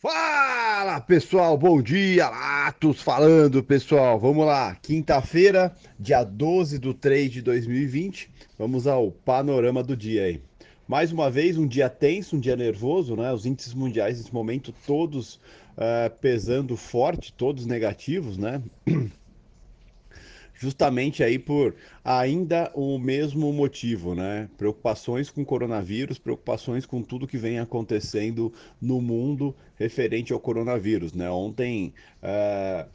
Fala pessoal, bom dia, Latos falando pessoal, vamos lá, quinta-feira, dia 12 de 3 de 2020, vamos ao panorama do dia aí. Mais uma vez, um dia tenso, um dia nervoso, né? Os índices mundiais nesse momento todos uh, pesando forte, todos negativos, né? Justamente aí por ainda o mesmo motivo, né? Preocupações com coronavírus, preocupações com tudo que vem acontecendo no mundo referente ao coronavírus, né? Ontem uh,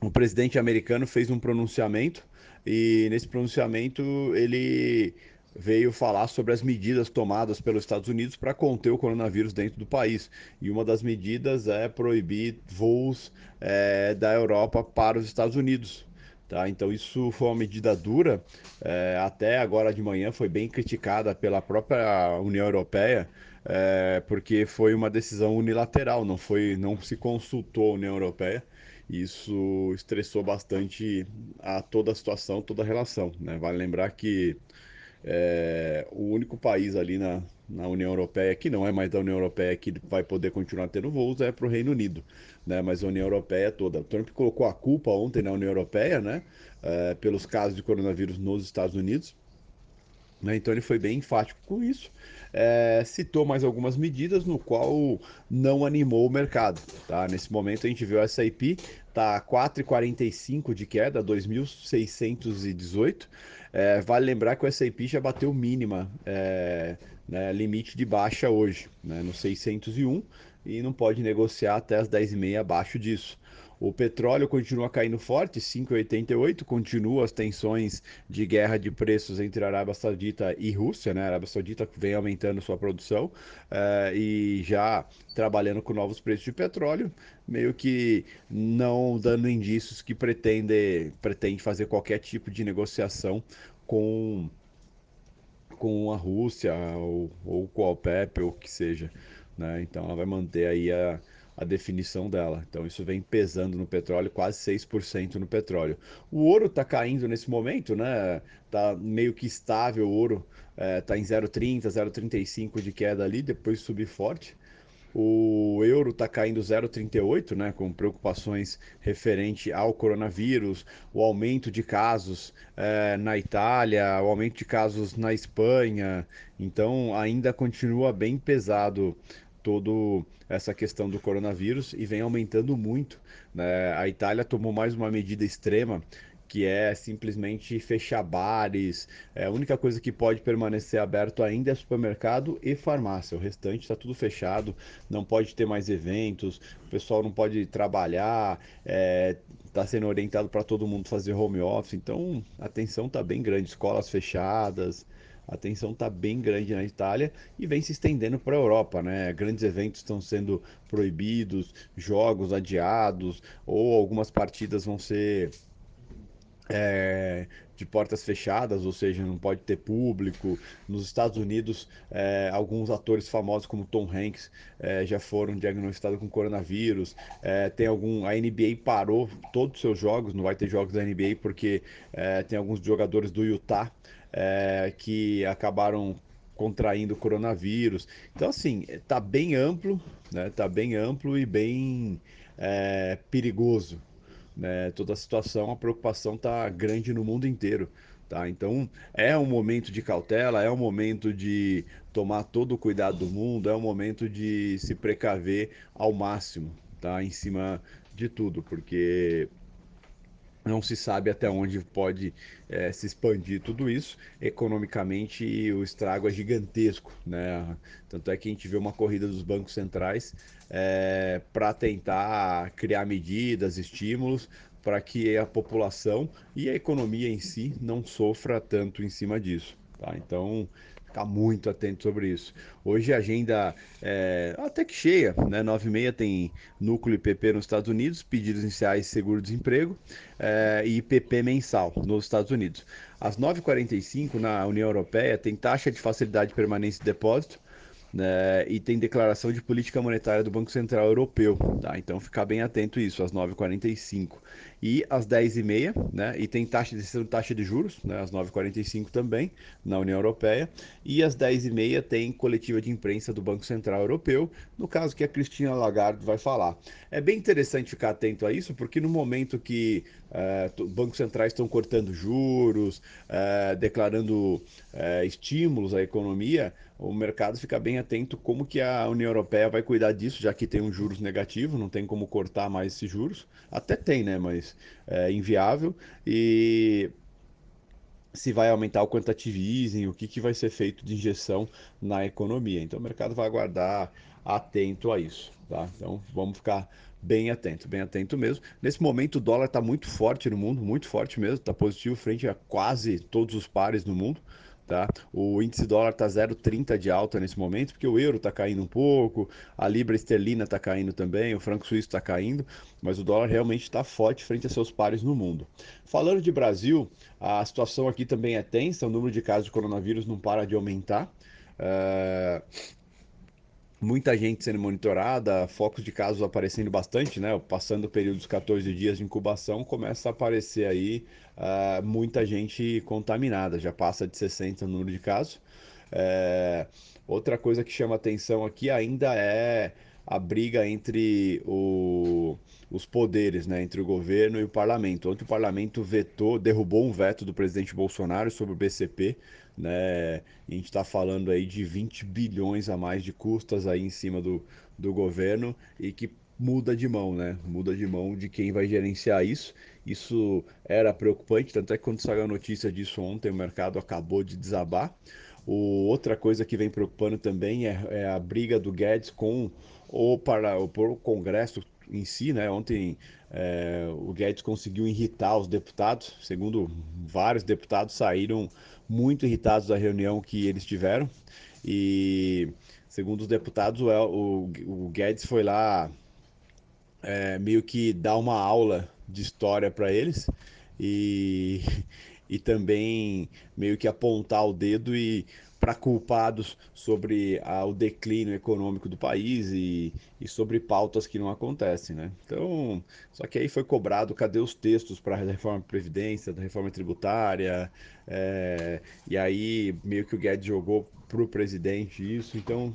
o presidente americano fez um pronunciamento e nesse pronunciamento ele veio falar sobre as medidas tomadas pelos Estados Unidos para conter o coronavírus dentro do país. E uma das medidas é proibir voos é, da Europa para os Estados Unidos. Tá? Então isso foi uma medida dura, é, até agora de manhã foi bem criticada pela própria União Europeia, é, porque foi uma decisão unilateral, não foi, não se consultou a União Europeia. Isso estressou bastante a toda a situação, toda a relação. Né? Vale lembrar que é, o único país ali na, na União Europeia, que não é mais da União Europeia, que vai poder continuar tendo voos, é para o Reino Unido, né? Mas a União Europeia toda. O Trump colocou a culpa ontem na União Europeia, né? É, pelos casos de coronavírus nos Estados Unidos. Né? Então ele foi bem enfático com isso. É, citou mais algumas medidas no qual não animou o mercado. Tá? Nesse momento a gente viu a S&P tá 4,45 de queda, 2.618. É, vale lembrar que o S&P já bateu mínima, é, né, limite de baixa hoje, né, no 601 e não pode negociar até as 10h30 abaixo disso. O petróleo continua caindo forte, 5,88, continua as tensões de guerra de preços entre Arábia Saudita e Rússia, né? A Arábia Saudita vem aumentando sua produção uh, e já trabalhando com novos preços de petróleo, meio que não dando indícios que pretende, pretende fazer qualquer tipo de negociação com com a Rússia ou, ou com a OPEP ou o que seja. Né? Então ela vai manter aí a, a definição dela. Então isso vem pesando no petróleo, quase 6% no petróleo. O ouro está caindo nesse momento, né? Tá meio que estável o ouro, é, em 0,30, 0,35 de queda ali, depois subir forte. O euro está caindo 0,38, né, com preocupações referente ao coronavírus, o aumento de casos é, na Itália, o aumento de casos na Espanha. Então, ainda continua bem pesado todo essa questão do coronavírus e vem aumentando muito. Né? A Itália tomou mais uma medida extrema que é simplesmente fechar bares. É, a única coisa que pode permanecer aberto ainda é supermercado e farmácia. O restante está tudo fechado, não pode ter mais eventos, o pessoal não pode trabalhar, está é, tá sendo orientado para todo mundo fazer home office. Então a tensão está bem grande, escolas fechadas. A tensão está bem grande na Itália e vem se estendendo para a Europa, né? Grandes eventos estão sendo proibidos, jogos adiados ou algumas partidas vão ser é, de portas fechadas, ou seja, não pode ter público. Nos Estados Unidos, é, alguns atores famosos como Tom Hanks é, já foram diagnosticados com coronavírus. Tem algum, a NBA parou todos os seus jogos, não vai ter jogos da NBA porque tem alguns jogadores do Utah que acabaram contraindo coronavírus. Então, assim, tá bem amplo, né? Tá bem amplo e bem perigoso. Né? Toda a situação, a preocupação tá grande no mundo inteiro. Tá? Então é um momento de cautela, é um momento de tomar todo o cuidado do mundo, é um momento de se precaver ao máximo, tá? Em cima de tudo, porque não se sabe até onde pode é, se expandir tudo isso. Economicamente, o estrago é gigantesco. Né? Tanto é que a gente vê uma corrida dos bancos centrais é, para tentar criar medidas, estímulos para que a população e a economia em si não sofra tanto em cima disso. Tá? Então, ficar muito atento sobre isso. Hoje a agenda é até que cheia, né? 9 e meia tem núcleo IPP nos Estados Unidos, pedidos iniciais de seguro-desemprego é, e IPP mensal nos Estados Unidos. Às 9h45 na União Europeia tem taxa de facilidade de permanência de depósito, né, e tem declaração de política monetária do Banco Central Europeu, tá? Então ficar bem atento isso, às 9h45 e às 10h30, né? E tem taxa de taxa de juros, né? Às 9h45 também, na União Europeia. E às 10h30 tem coletiva de imprensa do Banco Central Europeu, no caso que a Cristina Lagarde vai falar. É bem interessante ficar atento a isso, porque no momento que é, bancos centrais estão cortando juros, é, declarando é, estímulos à economia, o mercado fica bem atento como que a União Europeia vai cuidar disso, já que tem um juros negativo, não tem como cortar mais esses juros. Até tem, né? Mas é inviável. E se vai aumentar o quantitative easing, o que, que vai ser feito de injeção na economia. Então o mercado vai aguardar atento a isso, tá? Então vamos ficar bem atento, bem atento mesmo. Nesse momento o dólar está muito forte no mundo, muito forte mesmo, está positivo frente a quase todos os pares no mundo. Tá? O índice dólar está 0,30 de alta nesse momento, porque o euro está caindo um pouco, a libra esterlina está caindo também, o franco suíço está caindo, mas o dólar realmente está forte frente a seus pares no mundo. Falando de Brasil, a situação aqui também é tensa, o número de casos de coronavírus não para de aumentar. Uh, muita gente sendo monitorada, focos de casos aparecendo bastante, né? Passando o período dos 14 dias de incubação, começa a aparecer aí uh, muita gente contaminada, já passa de 60 o número de casos. É... Outra coisa que chama atenção aqui ainda é a briga entre o, os poderes, né, entre o governo e o parlamento. Ontem o parlamento vetou, derrubou um veto do presidente Bolsonaro sobre o BCP, né? A gente está falando aí de 20 bilhões a mais de custas aí em cima do, do governo e que muda de mão, né? Muda de mão de quem vai gerenciar isso. Isso era preocupante, tanto é que quando saiu a notícia disso ontem, o mercado acabou de desabar. O, outra coisa que vem preocupando também é, é a briga do Guedes com o, para, o, o Congresso em si, né? Ontem é, o Guedes conseguiu irritar os deputados, segundo vários deputados saíram muito irritados da reunião que eles tiveram. E, segundo os deputados, o, o, o Guedes foi lá é, meio que dar uma aula de história para eles e, e também meio que apontar o dedo e para culpados sobre o declínio econômico do país e, e, sobre pautas que não acontecem, né? Então, só que aí foi cobrado, cadê os textos para a reforma da Previdência, da reforma tributária, é, e aí meio que o Guedes jogou para o presidente isso, então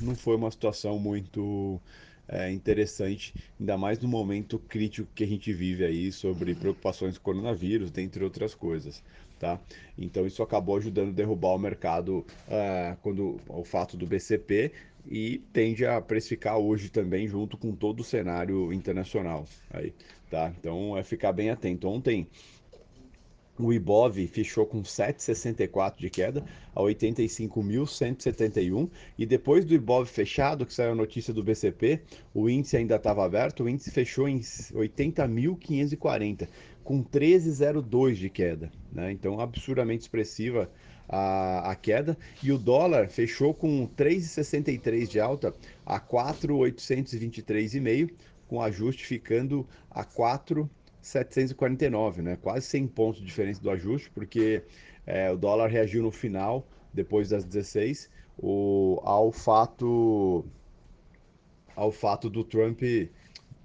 não foi uma situação muito é, interessante, ainda mais no momento crítico que a gente vive aí sobre preocupações com o coronavírus, dentre outras coisas. Tá? Então isso acabou ajudando a derrubar o mercado uh, quando o fato do BCP e tende a precificar hoje também junto com todo o cenário internacional aí, tá? Então é ficar bem atento. Ontem o Ibov fechou com 7,64 de queda a 85.171 e depois do Ibov fechado, que saiu a notícia do BCP, o índice ainda estava aberto, o índice fechou em 80.540 com 13,02 de queda. Né? Então, absurdamente expressiva a, a queda. E o dólar fechou com 3,63 de alta a 4,823,5, com ajuste ficando a 4,749, né? quase 100 pontos de diferença do ajuste, porque é, o dólar reagiu no final, depois das 16, o, ao fato ao fato do Trump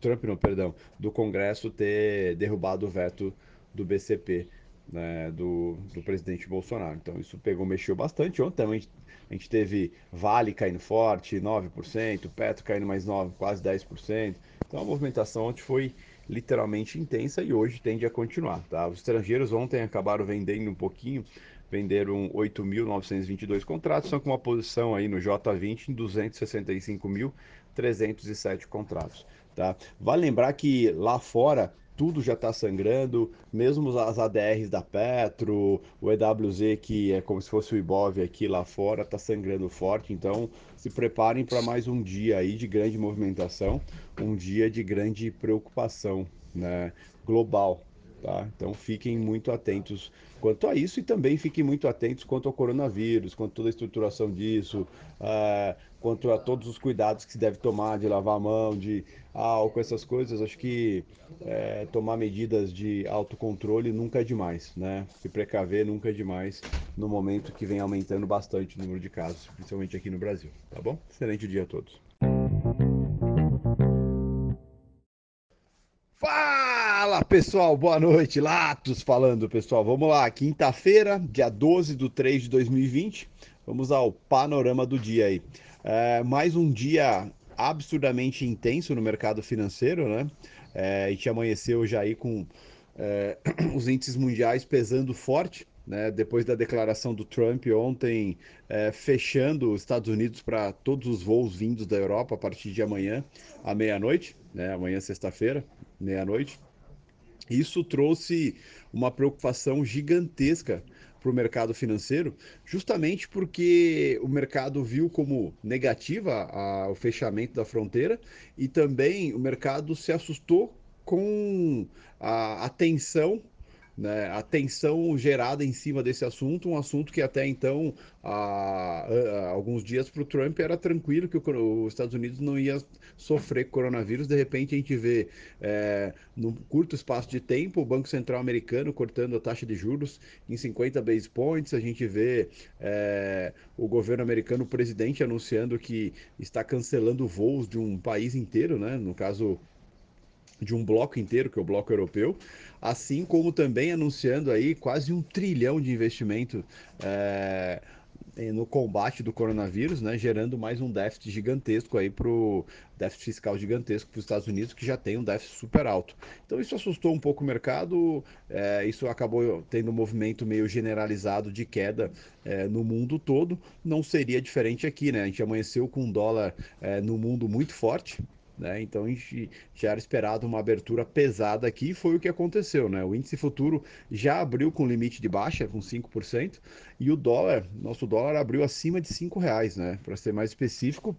Trump não, perdão, do Congresso ter derrubado o veto do BCP, né, do, do presidente Bolsonaro. Então isso pegou, mexeu bastante. Ontem também a gente teve Vale caindo forte, 9%, Petro caindo mais 9%, quase 10%. Então a movimentação ontem foi literalmente intensa e hoje tende a continuar. Tá? Os estrangeiros ontem acabaram vendendo um pouquinho, venderam 8.922 contratos, estão com uma posição aí no J20 em 265.307 contratos. Tá? Vale lembrar que lá fora tudo já está sangrando, mesmo as ADRs da Petro, o EWZ, que é como se fosse o Ibov aqui lá fora, está sangrando forte. Então, se preparem para mais um dia aí de grande movimentação, um dia de grande preocupação né, global. Tá? Então fiquem muito atentos quanto a isso e também fiquem muito atentos quanto ao coronavírus, quanto a toda a estruturação disso, uh, quanto a todos os cuidados que se deve tomar de lavar a mão, de álcool, essas coisas. Acho que é, tomar medidas de autocontrole nunca é demais, né? Se precaver nunca é demais no momento que vem aumentando bastante o número de casos, principalmente aqui no Brasil. Tá bom? Excelente dia a todos. Pessoal, boa noite, Latos falando pessoal. Vamos lá, quinta-feira, dia 12 de 3 de 2020. Vamos ao panorama do dia aí. É, mais um dia absurdamente intenso no mercado financeiro, né? É, a gente amanheceu já aí com é, os índices mundiais pesando forte, né? Depois da declaração do Trump ontem, é, fechando os Estados Unidos para todos os voos vindos da Europa a partir de amanhã à meia-noite, né? Amanhã sexta-feira meia-noite. Isso trouxe uma preocupação gigantesca para o mercado financeiro, justamente porque o mercado viu como negativa a, o fechamento da fronteira e também o mercado se assustou com a, a tensão né, a tensão gerada em cima desse assunto, um assunto que até então, há, há alguns dias para o Trump era tranquilo que os Estados Unidos não ia sofrer coronavírus. De repente a gente vê, é, num curto espaço de tempo, o Banco Central americano cortando a taxa de juros em 50 base points, a gente vê é, o governo americano, o presidente anunciando que está cancelando voos de um país inteiro, né, no caso de um bloco inteiro, que é o bloco europeu, assim como também anunciando aí quase um trilhão de investimento é, no combate do coronavírus, né, gerando mais um déficit gigantesco aí para o déficit fiscal gigantesco para os Estados Unidos, que já tem um déficit super alto. Então isso assustou um pouco o mercado, é, isso acabou tendo um movimento meio generalizado de queda é, no mundo todo. Não seria diferente aqui, né? A gente amanheceu com um dólar no mundo muito forte, né? Então já era esperado uma abertura pesada aqui e foi o que aconteceu. Né? O índice futuro já abriu com limite de baixa, com 5%, e o dólar, nosso dólar abriu acima de 5 reais, né? para ser mais específico,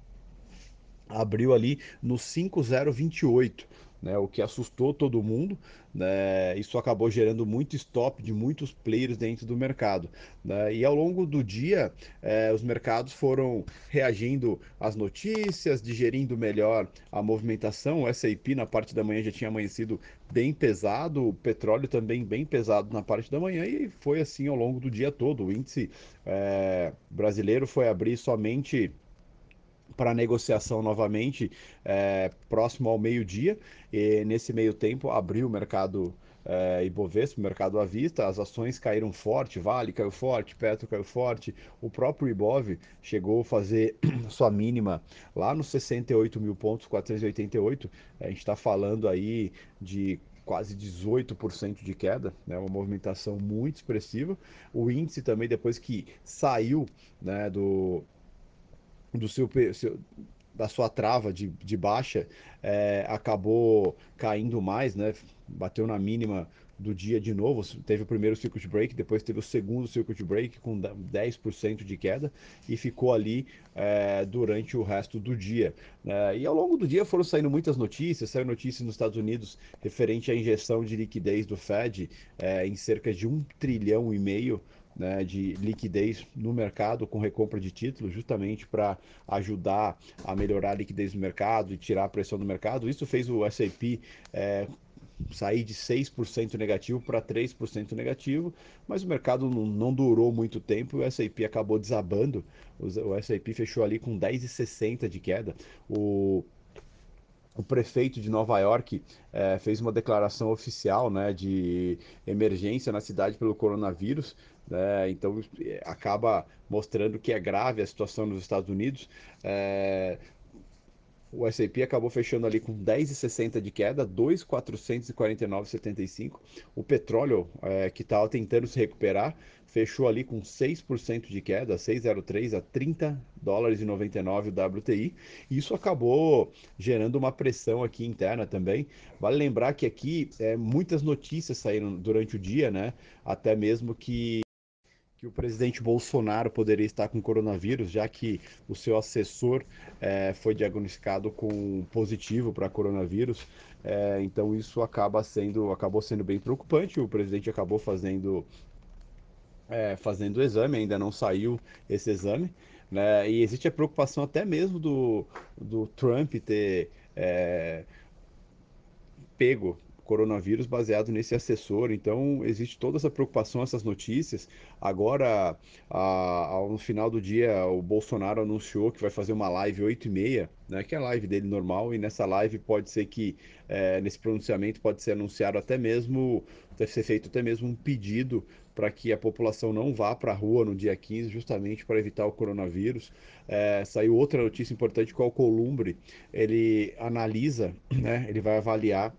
abriu ali no 5,028 né, o que assustou todo mundo. Né, isso acabou gerando muito stop de muitos players dentro do mercado. Né, e ao longo do dia, eh, os mercados foram reagindo às notícias, digerindo melhor a movimentação. O S&P na parte da manhã já tinha amanhecido bem pesado, o petróleo também bem pesado na parte da manhã e foi assim ao longo do dia todo. O índice eh, brasileiro foi abrir somente para negociação novamente é, próximo ao meio-dia. E nesse meio tempo abriu o mercado é, Ibovespa, mercado à vista, as ações caíram forte, Vale caiu forte, Petro caiu forte, o próprio Ibov chegou a fazer sua mínima lá nos 68 mil pontos, 488. A gente está falando aí de quase 18% de queda, né, uma movimentação muito expressiva. O índice também, depois que saiu né, do, do seu, seu da sua trava de, de baixa é, acabou caindo mais, né? Bateu na mínima do dia de novo. Teve o primeiro circuit break, depois teve o segundo circuit break com 10% de queda e ficou ali é, durante o resto do dia. É, e ao longo do dia foram saindo muitas notícias, saiu notícias nos Estados Unidos referente à injeção de liquidez do Fed é, em cerca de um trilhão e meio né, de liquidez no mercado com recompra de títulos, justamente para ajudar a melhorar a liquidez do mercado e tirar a pressão do mercado. Isso fez o S&P é, sair de 6% negativo para 3% negativo, mas o mercado não, não, durou muito tempo e o S&P acabou desabando. O, S&P fechou ali com 10,60 de queda. O o prefeito de Nova York é, fez uma declaração oficial né, de emergência na cidade pelo coronavírus. Né, então acaba mostrando que é grave a situação nos Estados Unidos. É, o S&P acabou fechando ali com 10,60 de queda, 2,449,75. O petróleo, é, que estava tentando se recuperar, fechou ali com 6% de queda, 6,03 a 30 dólares e 99 o WTI. Isso acabou gerando uma pressão aqui interna também. Vale lembrar que aqui é, muitas notícias saíram durante o dia, né? Até mesmo que que o presidente Bolsonaro poderia estar com coronavírus, já que o seu assessor é, foi diagnosticado com positivo para coronavírus. É, então isso acaba sendo, acabou sendo bem preocupante. O presidente acabou fazendo é, fazendo o exame, ainda não saiu esse exame. Né? E existe a preocupação até mesmo do, do Trump ter é, pego coronavírus baseado nesse assessor. Então, existe toda essa preocupação, essas notícias. Agora, a, no final do dia, o Bolsonaro anunciou que vai fazer uma live 8 e meia, né, que é a live dele normal, e nessa live pode ser que, é, nesse pronunciamento, pode ser anunciado até mesmo, deve ser feito até mesmo um pedido para que a população não vá para a rua no dia 15, justamente para evitar o coronavírus. É, saiu outra notícia importante que é o Columbre, ele analisa, né, ele vai avaliar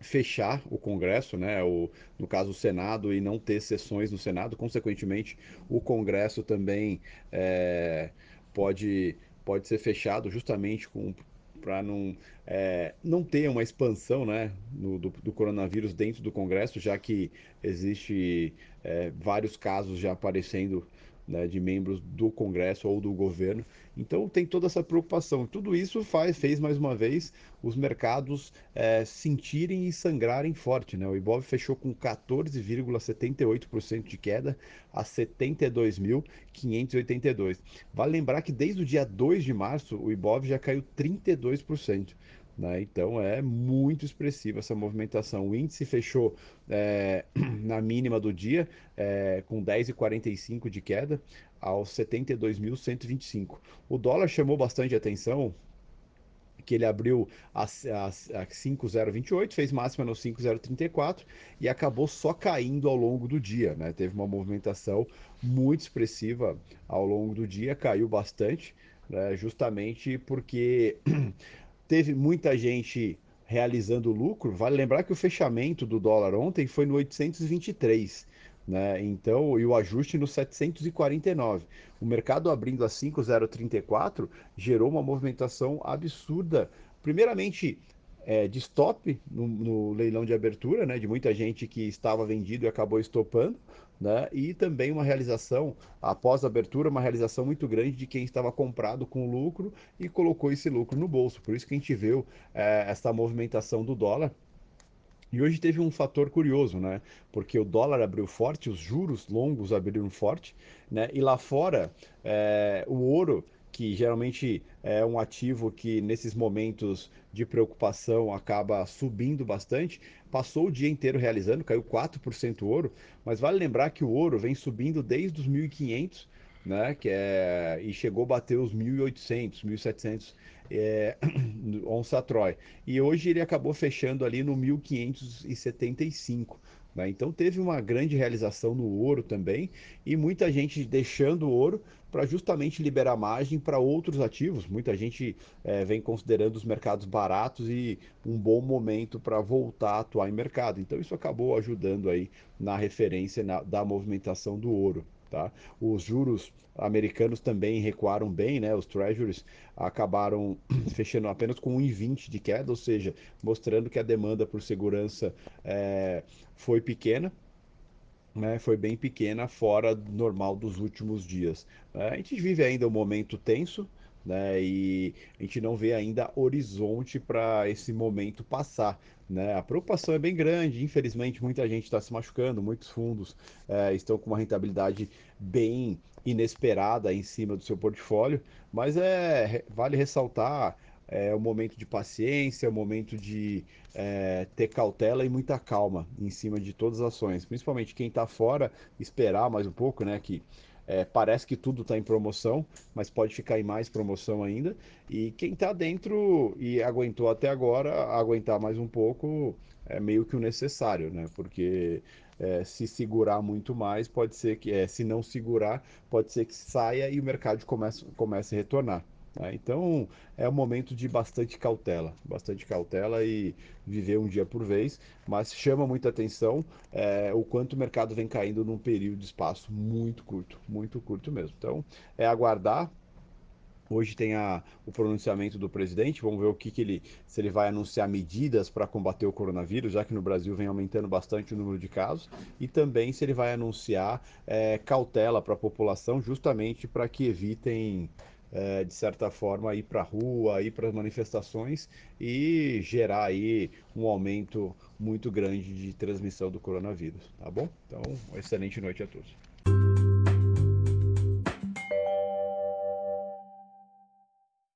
fechar o Congresso, né, o, no caso o Senado, e não ter sessões no Senado, consequentemente o Congresso também é, pode, pode ser fechado justamente para não, é, não ter uma expansão né, no, do, do, coronavírus dentro do Congresso, já que existe é, vários casos já aparecendo né, de membros do Congresso ou do governo. Então tem toda essa preocupação. Tudo isso faz, fez mais uma vez os mercados é, sentirem e sangrarem forte. Né? O Ibov fechou com 14,78% de queda a 72.582. Vale lembrar que desde o dia 2 de março o Ibov já caiu 32%. Né? Então é muito expressiva essa movimentação. O índice fechou é, na mínima do dia é, com 10,45 de queda aos 72.125. O dólar chamou bastante atenção, que ele abriu a, a, a 5,028, fez máxima no 5,034 e acabou só caindo ao longo do dia. Né? Teve uma movimentação muito expressiva ao longo do dia, caiu bastante, né? justamente porque teve muita gente realizando lucro. Vale lembrar que o fechamento do dólar ontem foi no 823, né? Então, e o ajuste no 749. O mercado abrindo a 5,034 gerou uma movimentação absurda. Primeiramente, é, de stop no, no, leilão de abertura, né, de muita gente que estava vendido e acabou estopando, né, e também uma realização, após a abertura, uma realização muito grande de quem estava comprado com lucro e colocou esse lucro no bolso. Por isso que a gente viu é, essa movimentação do dólar. E hoje teve um fator curioso, né? Porque o dólar abriu forte, os juros longos abriram forte, né? E lá fora, é, o ouro que geralmente é um ativo que nesses momentos de preocupação acaba subindo bastante, passou o dia inteiro realizando, caiu 4% o ouro, mas vale lembrar que o ouro vem subindo desde os 1.500, né, que é, e chegou a bater os 1.800, 1.700 é, onça Troy. E hoje ele acabou fechando ali no 1.575. Né? Então teve uma grande realização no ouro também e muita gente deixando o ouro para justamente liberar margem para outros ativos. Muita gente é, vem considerando os mercados baratos e um bom momento para voltar a atuar em mercado. Então isso acabou ajudando aí na referência na, da movimentação do ouro. Tá? Os juros americanos também recuaram bem, né? Os treasuries acabaram fechando apenas com 1,20 de queda, ou seja, mostrando que a demanda por segurança é, foi pequena, né, foi bem pequena, fora normal dos últimos dias. É, a gente vive ainda um momento tenso, né, e a gente não vê ainda horizonte para esse momento passar. Né? A preocupação é bem grande, infelizmente muita gente está se machucando, muitos fundos é, estão com uma rentabilidade bem inesperada em cima do seu portfólio, mas é vale ressaltar é o momento de paciência, é o momento de é, ter cautela e muita calma em cima de todas as ações. Principalmente quem está fora, esperar mais um pouco, né? Que é, parece que tudo está em promoção, mas pode ficar em mais promoção ainda. E quem está dentro e aguentou até agora, aguentar mais um pouco é meio que o necessário, né? Porque é, se segurar muito mais, pode ser que, é, se não segurar, pode ser que saia e o mercado comece, comece a retornar. Né? Então é um momento de bastante cautela, bastante cautela e viver um dia por vez, mas chama muita atenção é, o quanto o mercado vem caindo num período de espaço muito curto, muito curto mesmo. Então é aguardar Hoje tem a, o pronunciamento do presidente, vamos ver o que, que ele, se ele vai anunciar medidas para combater o coronavírus, já que no Brasil vem aumentando bastante o número de casos, e também se ele vai anunciar é, cautela para a população, justamente para que evitem, é, de certa forma, ir para a rua, ir para as manifestações e gerar aí um aumento muito grande de transmissão do coronavírus, tá bom? Então, excelente noite a todos.